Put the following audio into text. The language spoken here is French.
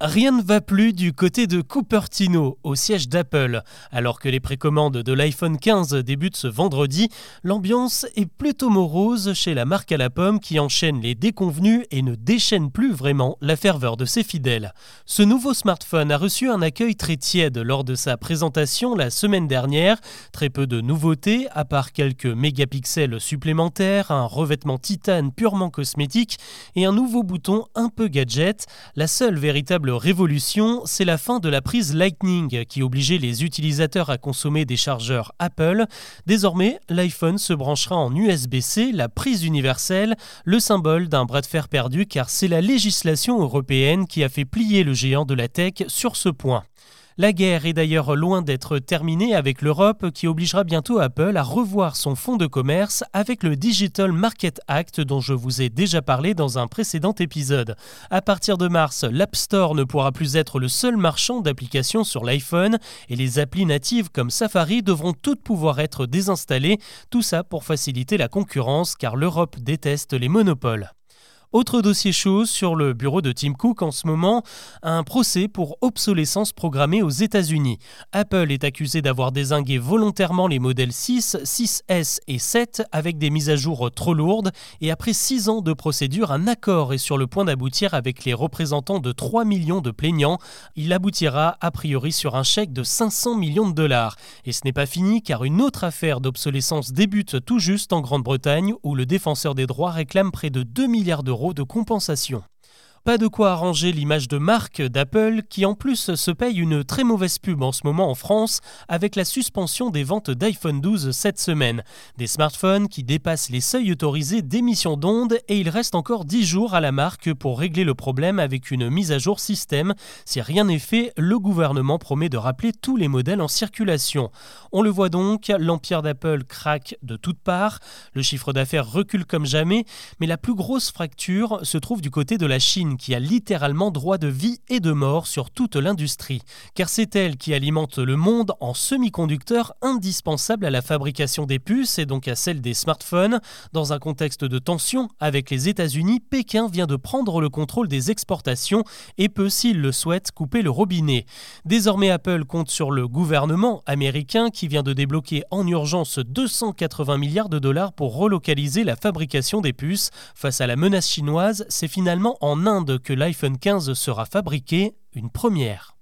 Rien ne va plus du côté de Cupertino, au siège d'Apple. Alors que les précommandes de l'iPhone 15 débutent ce vendredi, l'ambiance est plutôt morose chez la marque à la pomme qui enchaîne les déconvenus et ne déchaîne plus vraiment la ferveur de ses fidèles. Ce nouveau smartphone a reçu un accueil très tiède lors de sa présentation la semaine dernière. Très peu de nouveautés, à part quelques mégapixels supplémentaires, un revêtement titane purement cosmétique et un nouveau bouton un peu gadget. La seule véritable révolution, c'est la fin de la prise Lightning qui obligeait les utilisateurs à consommer des chargeurs Apple. Désormais, l'iPhone se branchera en USB-C, la prise universelle, le symbole d'un bras de fer perdu car c'est la législation européenne qui a fait plier le géant de la tech sur ce point. La guerre est d'ailleurs loin d'être terminée avec l'Europe qui obligera bientôt Apple à revoir son fonds de commerce avec le Digital Market Act dont je vous ai déjà parlé dans un précédent épisode. À partir de mars, l'App Store ne pourra plus être le seul marchand d'applications sur l'iPhone et les applis natives comme Safari devront toutes pouvoir être désinstallées, tout ça pour faciliter la concurrence car l'Europe déteste les monopoles. Autre dossier chaud sur le bureau de Tim Cook en ce moment, un procès pour obsolescence programmée aux États-Unis. Apple est accusé d'avoir désingué volontairement les modèles 6, 6S et 7 avec des mises à jour trop lourdes et après 6 ans de procédure, un accord est sur le point d'aboutir avec les représentants de 3 millions de plaignants. Il aboutira a priori sur un chèque de 500 millions de dollars. Et ce n'est pas fini car une autre affaire d'obsolescence débute tout juste en Grande-Bretagne où le défenseur des droits réclame près de 2 milliards d'euros de compensation. Pas de quoi arranger l'image de marque d'Apple qui en plus se paye une très mauvaise pub en ce moment en France avec la suspension des ventes d'iPhone 12 cette semaine. Des smartphones qui dépassent les seuils autorisés d'émission d'ondes et il reste encore 10 jours à la marque pour régler le problème avec une mise à jour système. Si rien n'est fait, le gouvernement promet de rappeler tous les modèles en circulation. On le voit donc, l'empire d'Apple craque de toutes parts, le chiffre d'affaires recule comme jamais, mais la plus grosse fracture se trouve du côté de la Chine qui a littéralement droit de vie et de mort sur toute l'industrie, car c'est elle qui alimente le monde en semi-conducteurs indispensables à la fabrication des puces et donc à celle des smartphones. Dans un contexte de tension avec les États-Unis, Pékin vient de prendre le contrôle des exportations et peut, s'il le souhaite, couper le robinet. Désormais, Apple compte sur le gouvernement américain qui vient de débloquer en urgence 280 milliards de dollars pour relocaliser la fabrication des puces. Face à la menace chinoise, c'est finalement en Inde que l'iPhone 15 sera fabriqué, une première.